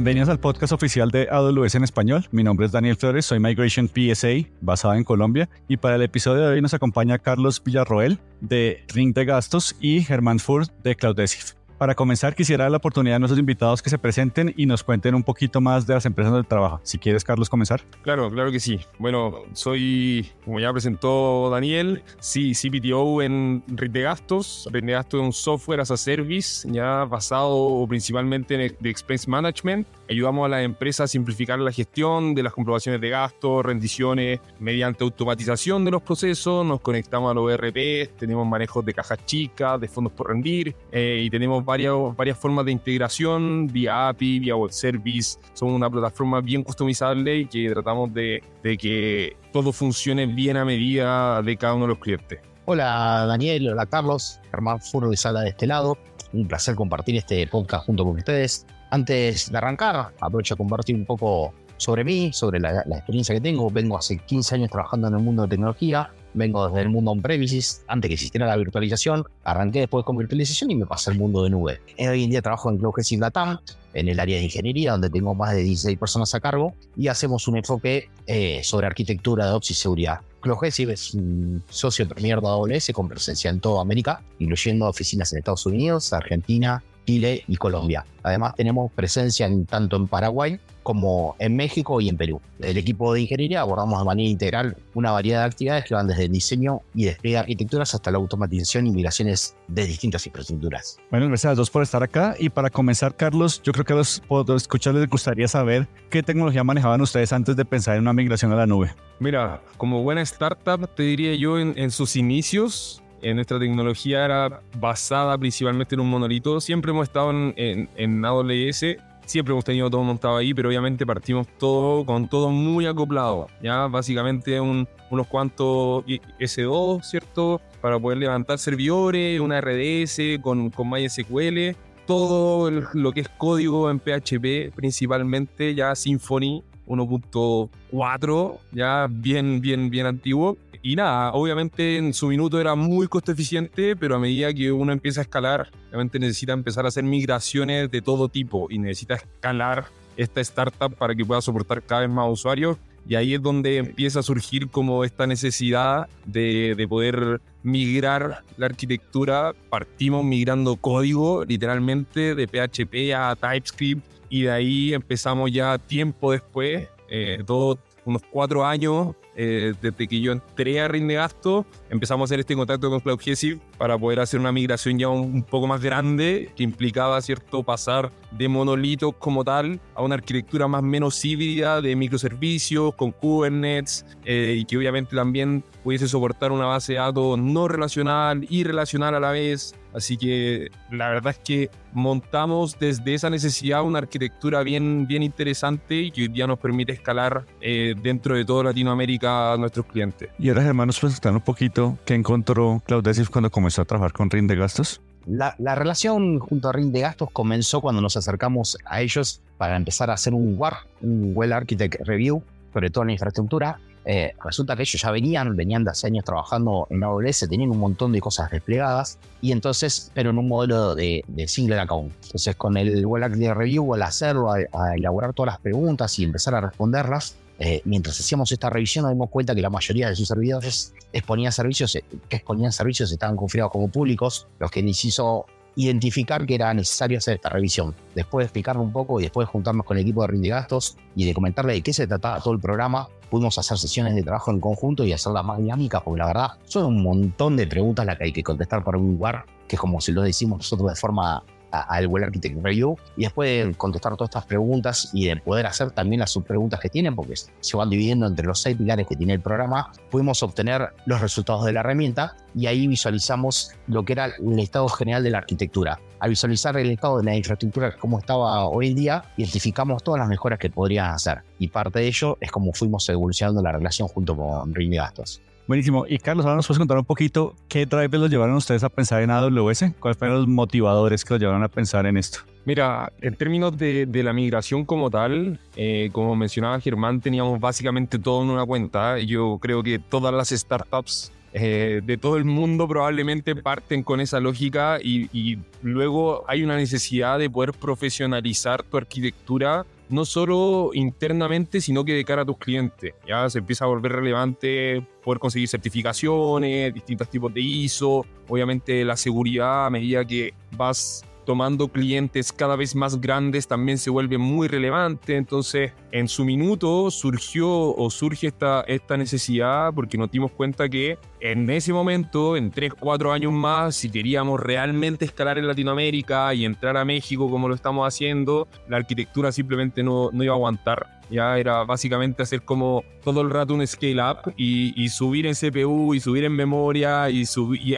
Bienvenidos al podcast oficial de AWS en español. Mi nombre es Daniel Flores, soy Migration PSA, basada en Colombia. Y para el episodio de hoy nos acompaña Carlos Villarroel de Ring de Gastos y Germán Furt de Cloudesif. Para comenzar, quisiera dar la oportunidad a nuestros invitados que se presenten y nos cuenten un poquito más de las empresas donde trabajan. Si quieres, Carlos, comenzar. Claro, claro que sí. Bueno, soy, como ya presentó Daniel, sí, en Red de Gastos. Red de Gastos un software as a service ya basado principalmente en el expense management. Ayudamos a las empresas a simplificar la gestión de las comprobaciones de gastos, rendiciones, mediante automatización de los procesos. Nos conectamos a los ERP, tenemos manejos de cajas chicas, de fondos por rendir eh, y tenemos varias, varias formas de integración vía API, vía web service. Somos una plataforma bien customizable y que tratamos de, de que todo funcione bien a medida de cada uno de los clientes. Hola Daniel, hola Carlos, Germán Furo de Sala de este lado. Un placer compartir este podcast junto con ustedes. Antes de arrancar, aprovecho a compartir un poco sobre mí, sobre la, la, experiencia que tengo. Vengo hace 15 años trabajando en el mundo de tecnología. Vengo desde el mundo on-premises, antes que existiera la virtualización. Arranqué después con virtualización y me pasé al mundo de nube. Hoy en día trabajo en Cloud Latam, en el área de ingeniería, donde tengo más de 16 personas a cargo, y hacemos un enfoque eh, sobre arquitectura de Ops y seguridad. Clogesive es un socio premier de AWS con presencia en toda América, incluyendo oficinas en Estados Unidos, Argentina, Chile y Colombia. Además tenemos presencia en, tanto en Paraguay como en México y en Perú. El equipo de ingeniería abordamos de manera integral una variedad de actividades que van desde el diseño y despliegue de arquitecturas hasta la automatización y migraciones de distintas infraestructuras. Bueno, gracias a los dos por estar acá. Y para comenzar, Carlos, yo creo que a los, los escuchadores les gustaría saber qué tecnología manejaban ustedes antes de pensar en una migración a la nube. Mira, como buena startup, te diría yo en, en sus inicios, en nuestra tecnología era basada principalmente en un monolito. Siempre hemos estado en, en, en, AWS, siempre hemos tenido todo montado ahí, pero obviamente partimos todo con todo muy acoplado. Ya básicamente un, unos cuantos S2, ¿cierto? Para poder levantar servidores, una RDS con, con MySQL. Todo el, lo que es código en PHP, principalmente ya Symfony 1.4, ya bien, bien, bien antiguo. Y nada, obviamente en su minuto era muy costo eficiente, pero a medida que uno empieza a escalar, obviamente necesita empezar a hacer migraciones de todo tipo y necesita escalar esta startup para que pueda soportar cada vez más usuarios. Y ahí es donde empieza a surgir como esta necesidad de, de, poder migrar la arquitectura. Partimos migrando código literalmente de PHP a TypeScript y de ahí empezamos ya tiempo después, eh, todos unos cuatro años eh, desde que yo entré a Rindegasto, empezamos a hacer este contacto con CloudGesiv para poder hacer una migración ya un, poco más grande que implicaba cierto pasar de monolitos como tal a una arquitectura más menos híbrida de microservicios con Kubernetes eh, y que obviamente también pudiese soportar una base de datos no relacional y relacional a la vez. Así que la verdad es que montamos desde esa necesidad una arquitectura bien, bien interesante y que hoy día nos permite escalar eh, dentro de toda Latinoamérica a nuestros clientes. Y ahora, hermanos, pues un poquito qué encontró Cloudesif cuando comenzó a trabajar con RIN de gastos. La, la, relación junto a RIN de gastos comenzó cuando nos acercamos a ellos para empezar a hacer un WAR, un Well Architect Review, sobre todo en la infraestructura. Eh, resulta que ellos ya venían, venían de hace años trabajando en AWS, tenían un montón de cosas desplegadas, y entonces, pero en un modelo de, de single account. Entonces, con el Well Architect Review, al hacerlo, a, a elaborar todas las preguntas y empezar a responderlas, eh, mientras hacíamos esta revisión nos dimos cuenta que la mayoría de sus servidores exponían servicios que exponían servicios estaban configurados como públicos, los que nos hizo identificar que era necesario hacer esta revisión. Después de explicarlo un poco y después de juntarnos con el equipo de Rinde Gastos y de comentarle de qué se trataba todo el programa, pudimos hacer sesiones de trabajo en conjunto y hacerlas más dinámicas, porque la verdad son un montón de preguntas las que hay que contestar para un lugar, que es como si lo decimos nosotros de forma al Well Architect Review y después de contestar todas estas preguntas y de poder hacer también las subpreguntas que tienen, porque se van dividiendo entre los seis pilares que tiene el programa, pudimos obtener los resultados de la herramienta y ahí visualizamos lo que era el estado general de la arquitectura. Al visualizar el estado de la infraestructura como estaba hoy en día, identificamos todas las mejoras que podrían hacer y parte de ello es como fuimos evolucionando la relación junto con Ring Gastos. Buenísimo. Y Carlos, ahora nos puedes contar un poquito qué drivers los llevaron ustedes a pensar en AWS, cuáles fueron los motivadores que los llevaron a pensar en esto. Mira, en términos de, de la migración como tal, eh, como mencionaba Germán, teníamos básicamente todo en una cuenta. Yo creo que todas las startups eh, de todo el mundo probablemente parten con esa lógica y, y luego hay una necesidad de poder profesionalizar tu arquitectura no solo internamente, sino que de cara a tus clientes. Ya se empieza a volver relevante poder conseguir certificaciones, distintos tipos de ISO, obviamente la seguridad a medida que vas tomando clientes cada vez más grandes también se vuelve muy relevante. Entonces, en su minuto surgió o surge esta, esta necesidad porque nos dimos cuenta que en ese momento, en 3, 4 años más, si queríamos realmente escalar en Latinoamérica y entrar a México como lo estamos haciendo, la arquitectura simplemente no, no iba a aguantar. Ya era básicamente hacer como todo el rato un scale up y, subir en CPU y subir en memoria y,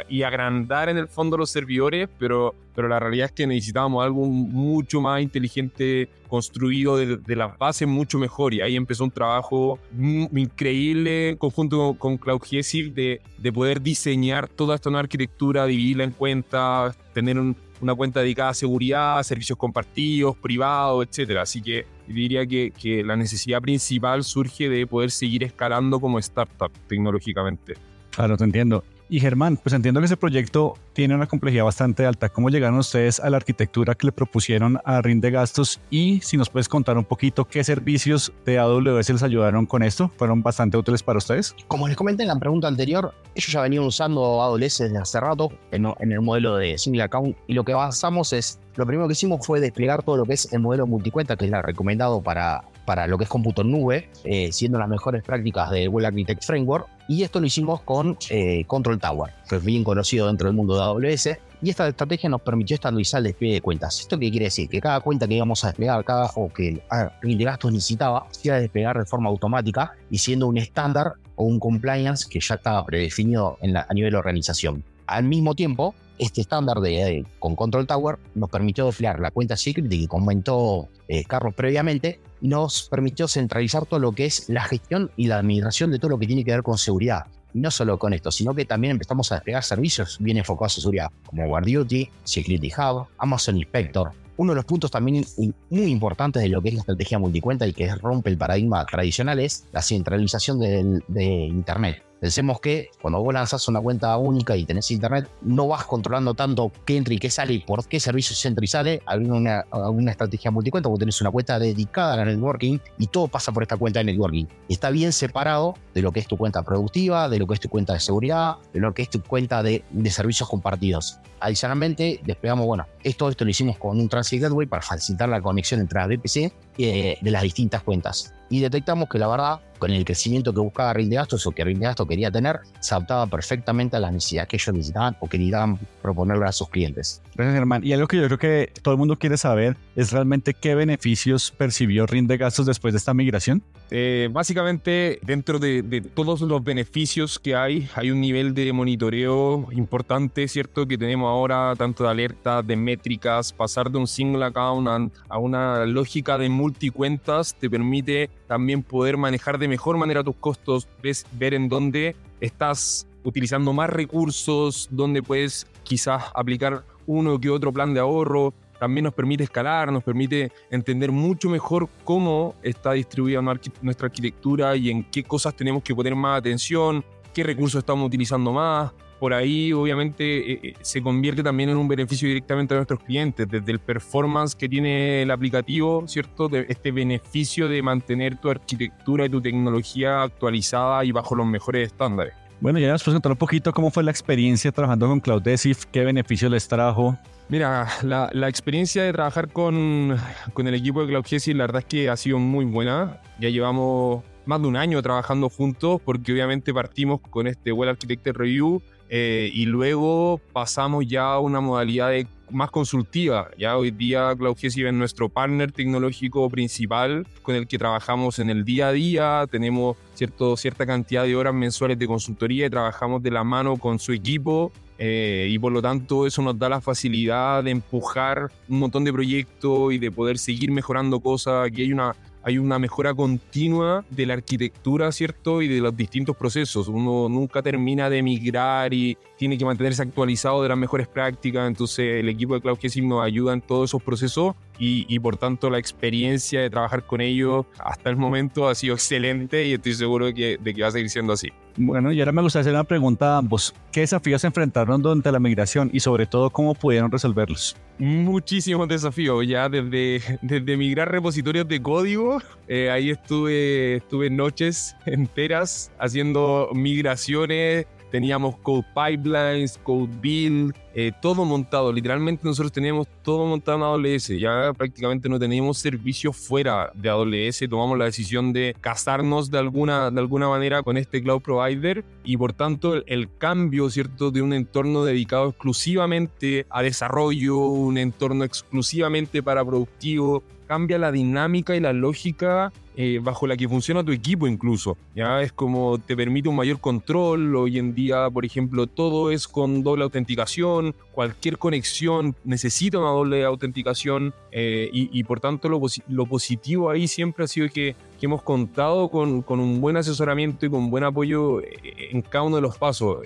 y, agrandar en el fondo los servidores, pero, pero la realidad es que necesitábamos algo mucho más inteligente, construido de, de las bases mucho mejor. Y ahí empezó un trabajo increíble conjunto con Cloud de, de poder diseñar toda esta nueva arquitectura, dividirla en cuenta, tener un, una cuenta dedicada a seguridad, servicios compartidos, privados, etc. Así que diría que, que la necesidad principal surge de poder seguir escalando como startup tecnológicamente. Claro, te entiendo. Y Germán, pues entiendo que ese proyecto tiene una complejidad bastante alta. ¿Cómo llegaron ustedes a la arquitectura que le propusieron a RIN de gastos? Y si nos puedes contar un poquito qué servicios de AWS les ayudaron con esto, ¿fueron bastante útiles para ustedes? Como les comenté en la pregunta anterior, ellos ya venían usando AWS desde hace rato en, el modelo de single account y lo que avanzamos es, lo primero que hicimos fue desplegar todo lo que es el modelo multicuenta, que es la recomendado para para lo que es cómputo en nube, eh, siendo las mejores prácticas de Well Architect Framework. Y esto lo hicimos con eh, Control Tower, que es bien conocido dentro del mundo de AWS. Y esta estrategia nos permitió estandarizar el despliegue de cuentas. ¿Esto qué quiere decir? Que cada cuenta que íbamos a desplegar, cada o que el de gastos necesitaba, se iba a desplegar de forma automática y siendo un estándar o un compliance que ya estaba predefinido a nivel de organización. Al mismo tiempo, este estándar de, con Control Tower nos permitió desplegar la cuenta Secret que comentó eh, Carlos previamente y nos permitió centralizar todo lo que es la gestión y la administración de todo lo que tiene que ver con seguridad. Y no solo con esto, sino que también empezamos a desplegar servicios bien enfocados a seguridad, como Duty, Security Hub, Amazon Inspector. Uno de los puntos también muy importantes de lo que es la estrategia multicuenta y que rompe el paradigma tradicional es la centralización de Internet. Pensemos que cuando vos lanzas una cuenta única y tenés internet, no vas controlando tanto qué entra y qué sale y por qué servicio entra y sale. Hay una, una estrategia multicuenta, vos tenés una cuenta dedicada a la networking y todo pasa por esta cuenta de networking. Está bien separado de lo que es tu cuenta productiva, de lo que es tu cuenta de seguridad, de lo que es tu cuenta de, de servicios compartidos. Adicionalmente, desplegamos, bueno, esto, esto lo hicimos con un Transit Gateway para facilitar la conexión entre la VPC eh, de las distintas cuentas. Y detectamos que la verdad, con el crecimiento que buscaba Ring de Gastos o que Ring de Gastos quería tener, se adaptaba perfectamente a las necesidades que ellos necesitaban o querían proponerle a sus clientes. Gracias, Germán. Y algo que yo creo que todo el mundo quiere saber es realmente qué beneficios percibió Ring de Gastos después de esta migración. Eh, básicamente, dentro de, de, todos los beneficios que hay, hay un nivel de monitoreo importante, ¿cierto? Que tenemos ahora, tanto de alertas, de métricas, pasar de un single account a, una lógica de multicuentas te permite también poder manejar de mejor manera tus costos, ver en dónde estás utilizando más recursos, dónde puedes quizás aplicar uno que otro plan de ahorro, también nos permite escalar, nos permite entender mucho mejor cómo está distribuida nuestra arquitectura y en qué cosas tenemos que poner más atención, qué recursos estamos utilizando más. Por ahí, obviamente, eh, eh, se convierte también en un beneficio directamente a nuestros clientes, desde el performance que tiene el aplicativo, ¿cierto? De este beneficio de mantener tu arquitectura y tu tecnología actualizada y bajo los mejores estándares. Bueno, ya nos puedes contar un poquito cómo fue la experiencia trabajando con CloudDesif, qué beneficios les trajo, Mira, la, la, experiencia de trabajar con, con el equipo de Cloud la verdad es que ha sido muy buena. Ya llevamos más de un año trabajando juntos porque obviamente partimos con este Well Architected Review eh, y luego pasamos ya a una modalidad de, más consultiva. Ya hoy día Cloud es nuestro partner tecnológico principal con el que trabajamos en el día a día. Tenemos cierto, cierta cantidad de horas mensuales de consultoría y trabajamos de la mano con su equipo eh, y por lo tanto eso nos da la facilidad de empujar un montón de proyectos y de poder seguir mejorando cosas. Aquí hay una, hay una mejora continua de la arquitectura, ¿cierto? Y de los distintos procesos. Uno nunca termina de migrar y tiene que mantenerse actualizado de las mejores prácticas. Entonces el equipo de Cloud nos ayuda en todos esos procesos y, y, por tanto la experiencia de trabajar con ellos hasta el momento ha sido excelente y estoy seguro de que, de que va a seguir siendo así. Bueno, y ahora me gustaría hacer una pregunta a ambos. ¿Qué desafíos se enfrentaron durante la migración y sobre todo cómo pudieron resolverlos? Muchísimos desafíos, ya desde, desde migrar repositorios de código, eh, ahí estuve, estuve noches enteras haciendo migraciones teníamos code pipelines, code build, eh, todo montado. Literalmente nosotros teníamos todo montado en AWS. Ya prácticamente no teníamos servicios fuera de AWS. Tomamos la decisión de casarnos de alguna, de alguna manera con este cloud provider y por tanto el, el cambio, ¿cierto?, de un entorno dedicado exclusivamente a desarrollo, un entorno exclusivamente para productivo, cambia la dinámica y la lógica eh, bajo la que funciona tu equipo incluso. Ya es como te permite un mayor control. Hoy en día, por ejemplo, todo es con doble autenticación. Cualquier conexión necesita una doble autenticación eh, y, por tanto lo, lo, positivo ahí siempre ha sido que, que hemos contado con, con, un buen asesoramiento y con buen apoyo eh, en cada uno de los pasos.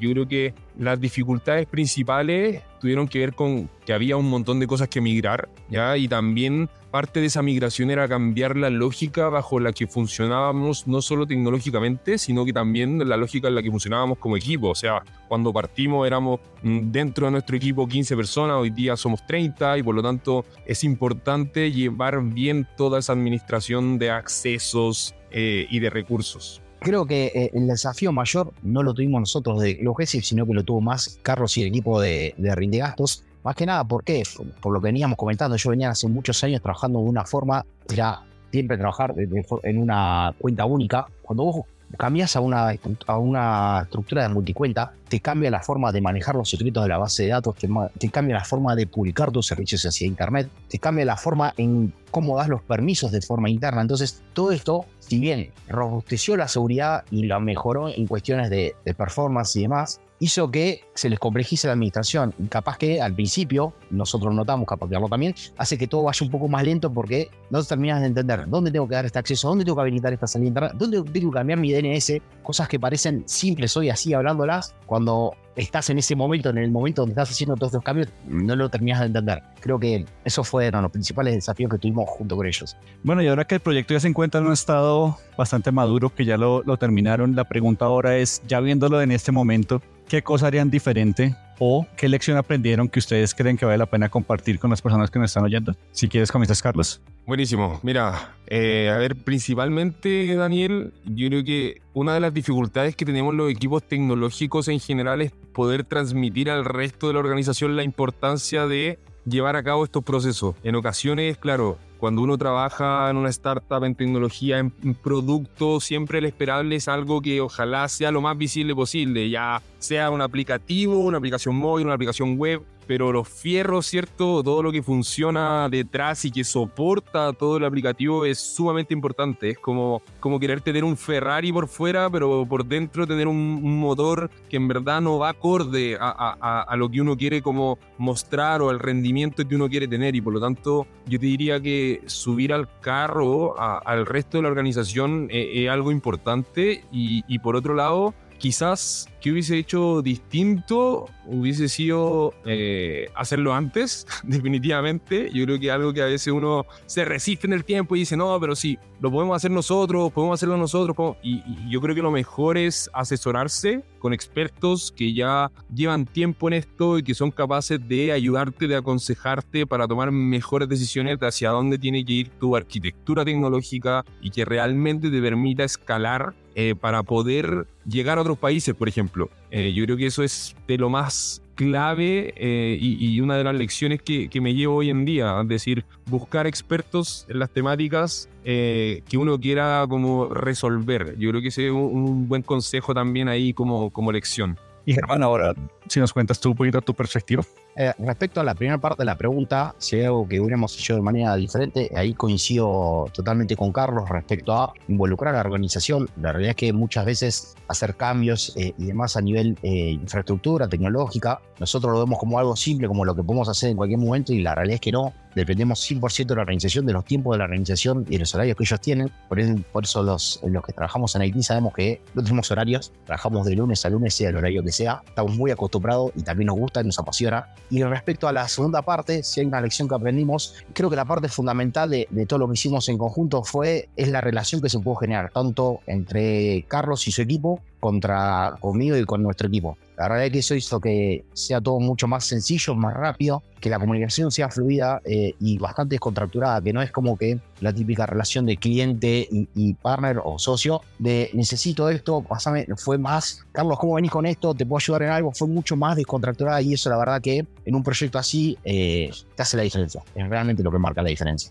yo creo que las dificultades principales tuvieron que ver con que había un montón de cosas que migrar, ¿ya? Y también parte de esa migración era cambiar la lógica bajo la que funcionábamos no solo tecnológicamente, sino que también la lógica en la que funcionábamos como equipo. O sea, cuando partimos éramos mm, dentro de nuestro equipo 15 personas, hoy día somos 30 y por lo tanto es importante llevar bien toda esa administración de accesos eh, y de recursos creo que eh, el desafío mayor no lo tuvimos nosotros de Logesiv, sino que lo tuvo más Carlos y el equipo de, de Rinde Gastos. Más que nada, ¿por qué? Por lo que veníamos comentando, yo venía hace muchos años trabajando de una forma, era siempre trabajar en una cuenta única. Cuando vos cambias a una, a una estructura de multicuenta, te cambia la forma de manejar los secretos de la base de datos, te, cambia la forma de publicar tus servicios hacia Internet, te cambia la forma en cómo das los permisos de forma interna. Entonces, todo esto, si bien robusteció la seguridad y la mejoró en cuestiones de, de performance y demás, hizo que se les complejice la administración. Capaz que al principio, nosotros notamos, capaz también, hace que todo vaya un poco más lento porque no terminas de entender dónde tengo que dar este acceso, dónde tengo que habilitar esta salida interna, dónde tengo que cambiar mi DNS, cosas que parecen simples hoy así hablándolas, cuando estás en ese momento, en el momento donde estás haciendo todos estos cambios, no lo terminas de entender. Creo que eso fueron los principales desafíos que tuvimos junto con ellos. Bueno, y ahora que el proyecto ya se encuentra en un estado bastante maduro, que ya lo, lo terminaron, la pregunta ahora es, ya viéndolo en este momento, ¿qué cosa harían diferente o qué lección aprendieron que ustedes creen que vale la pena compartir con las personas que nos están oyendo? Si quieres, comienzas, Carlos. Buenísimo. Mira, eh, a ver, principalmente, Daniel, yo creo que una de las dificultades que tenemos los equipos tecnológicos en general es poder transmitir al resto de la organización la importancia de llevar a cabo estos procesos. En ocasiones, claro, cuando uno trabaja en una startup, en tecnología, en, producto, siempre el esperable es algo que ojalá sea lo más visible posible, ya sea un aplicativo, una aplicación móvil, una aplicación web, pero los fierros, ¿cierto? Todo lo que funciona detrás y que soporta todo el aplicativo es sumamente importante. Es como, como querer tener un Ferrari por fuera, pero por dentro tener un, motor que en verdad no va acorde a, lo que uno quiere como mostrar o al rendimiento que uno quiere tener. Y por lo tanto, yo te diría que subir al carro al resto de la organización es, algo importante. Y por otro lado, quizás que hubiese hecho distinto hubiese sido eh, hacerlo antes, definitivamente. Yo creo que algo que a veces uno se resiste en el tiempo y dice, no, pero sí, lo podemos hacer nosotros, podemos hacerlo nosotros. Y, yo creo que lo mejor es asesorarse con expertos que ya llevan tiempo en esto y que son capaces de ayudarte, de aconsejarte para tomar mejores decisiones de hacia dónde tiene que ir tu arquitectura tecnológica y que realmente te permita escalar eh, para poder llegar a otros países, por ejemplo. Eh, yo creo que eso es de lo más clave eh, y, una de las lecciones que, que, me llevo hoy en día, es decir, buscar expertos en las temáticas que uno quiera como resolver. Yo creo que ese es un, buen consejo también ahí como, como lección. Y Germán, ahora, si nos cuentas tú un poquito tu perspectiva. Eh, respecto a la primera parte de la pregunta, si hay algo que hubiéramos hecho de manera diferente, ahí coincido totalmente con Carlos respecto a involucrar a la organización. La realidad es que muchas veces hacer cambios eh, y demás a nivel eh, infraestructura tecnológica, nosotros lo vemos como algo simple, como lo que podemos hacer en cualquier momento y la realidad es que no. Dependemos 100% de la organización, de los tiempos de la organización y de los horarios que ellos tienen. Por eso, los, los que trabajamos en IT sabemos que no tenemos horarios, trabajamos de lunes a lunes, sea el horario que sea. Estamos muy acostumbrados y también nos gusta y nos apasiona y respecto a la segunda parte, si hay una lección que aprendimos, creo que la parte fundamental de, todo lo que hicimos en conjunto fue es la relación que se pudo generar tanto entre Carlos y su equipo contra conmigo y con nuestro equipo. La verdad es que eso hizo que sea todo mucho más sencillo, más rápido, que la comunicación sea fluida eh, y bastante descontracturada, que no es como que la típica relación de cliente y, partner o socio de necesito esto, pásame, fue más, Carlos, ¿cómo venís con esto? ¿Te puedo ayudar en algo? Fue mucho más descontracturada y eso la verdad que en un proyecto así eh, te hace la diferencia. Es realmente lo que marca la diferencia.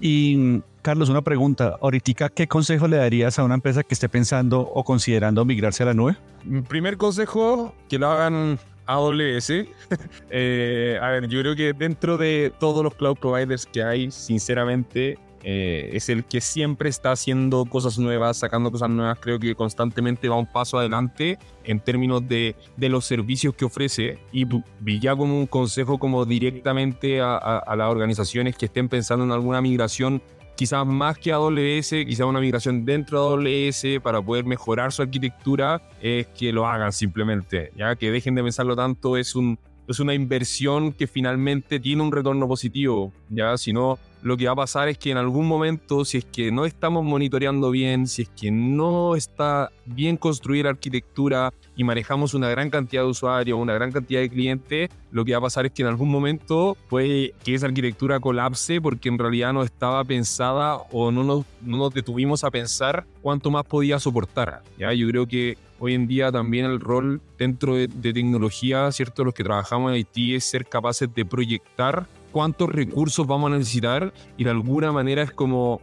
Y Carlos, una pregunta. Ahorita, ¿qué consejo le darías a una empresa que esté pensando o considerando migrarse a la nube? Mi primer consejo, que lo hagan AWS. eh, a ver, yo creo que dentro de todos los cloud providers que hay, sinceramente, eh, es el que siempre está haciendo cosas nuevas, sacando cosas nuevas. Creo que constantemente va un paso adelante en términos de, de los servicios que ofrece. Y, ya como un consejo como directamente a, las organizaciones que estén pensando en alguna migración quizás más que AWS, quizás una migración dentro de AWS para poder mejorar su arquitectura, es que lo hagan simplemente, ya que dejen de pensarlo tanto, es, un, es una inversión que finalmente tiene un retorno positivo, ya, si no, lo que va a pasar es que en algún momento, si es que no estamos monitoreando bien, si es que no está bien construida la arquitectura y manejamos una gran cantidad de usuarios, una gran cantidad de clientes, lo que va a pasar es que en algún momento puede que esa arquitectura colapse porque en realidad no estaba pensada o no nos, no nos detuvimos a pensar cuánto más podía soportar. ¿ya? Yo creo que hoy en día también el rol dentro de, de tecnología, ¿cierto? Los que trabajamos en IT es ser capaces de proyectar cuántos recursos vamos a necesitar y de alguna manera es como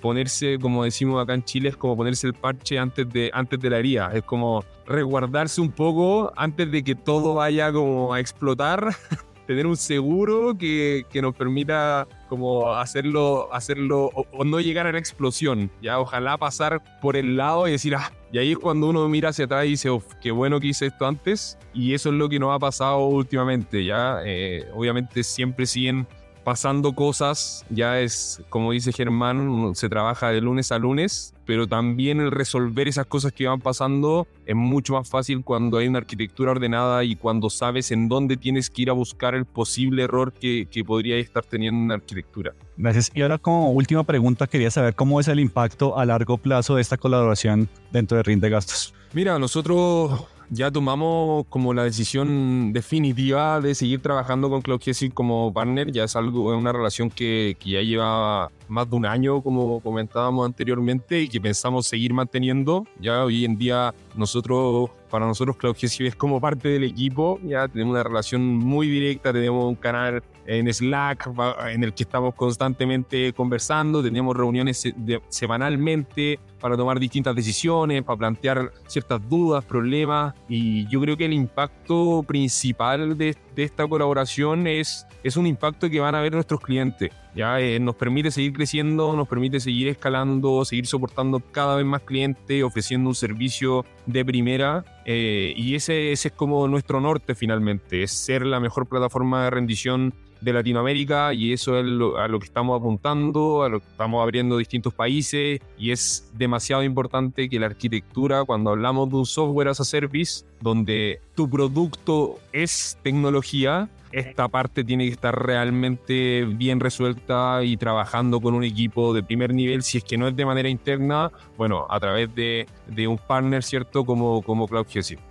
ponerse, como decimos acá en Chile, es como ponerse el parche antes de, antes de la herida, es como resguardarse un poco antes de que todo vaya como a explotar tener un seguro que, que, nos permita como hacerlo, hacerlo o, no llegar a la explosión. Ya, ojalá pasar por el lado y decir, ah, y ahí es cuando uno mira hacia atrás y dice, qué bueno que hice esto antes. Y eso es lo que nos ha pasado últimamente. Ya, eh, obviamente siempre siguen pasando cosas, ya es, como dice Germán, se trabaja de lunes a lunes, pero también el resolver esas cosas que van pasando es mucho más fácil cuando hay una arquitectura ordenada y cuando sabes en dónde tienes que ir a buscar el posible error que, que podría estar teniendo una arquitectura. Gracias. Y ahora como última pregunta, quería saber cómo es el impacto a largo plazo de esta colaboración dentro de RIN de gastos. Mira, nosotros ya tomamos como la decisión definitiva de seguir trabajando con Cloud como partner. Ya es algo, es una relación que, ya lleva más de un año, como comentábamos anteriormente, y que pensamos seguir manteniendo. Ya hoy en día nosotros, para nosotros Cloud es como parte del equipo, ya tenemos una relación muy directa, tenemos un canal en Slack en el que estamos constantemente conversando, tenemos reuniones semanalmente para tomar distintas decisiones, para plantear ciertas dudas, problemas, y yo creo que el impacto principal de, de esta colaboración es, es un impacto que van a ver nuestros clientes. Ya eh, nos permite seguir creciendo, nos permite seguir escalando, seguir soportando cada vez más clientes, ofreciendo un servicio de primera. Eh, y ese, ese es como nuestro norte finalmente, es ser la mejor plataforma de rendición de Latinoamérica y eso es a lo que estamos apuntando, a lo que estamos abriendo distintos países y es demasiado importante que la arquitectura, cuando hablamos de un software as a service, donde tu producto es tecnología, esta parte tiene que estar realmente bien resuelta y trabajando con un equipo de primer nivel, si es que no es de manera interna, bueno, a través de, un partner, ¿cierto? Como, como Cloud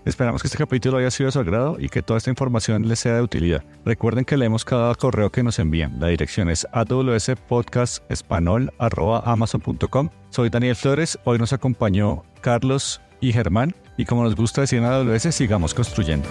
Esperamos que este capítulo haya sido de su agrado y que toda esta información les sea de utilidad. Recuerden que leemos cada correo que nos envían. La dirección es awspodcastespanol.amazon.com. Soy Daniel Flores, hoy nos acompañó Carlos y Germán y como nos gusta decir en AWS, sigamos construyendo.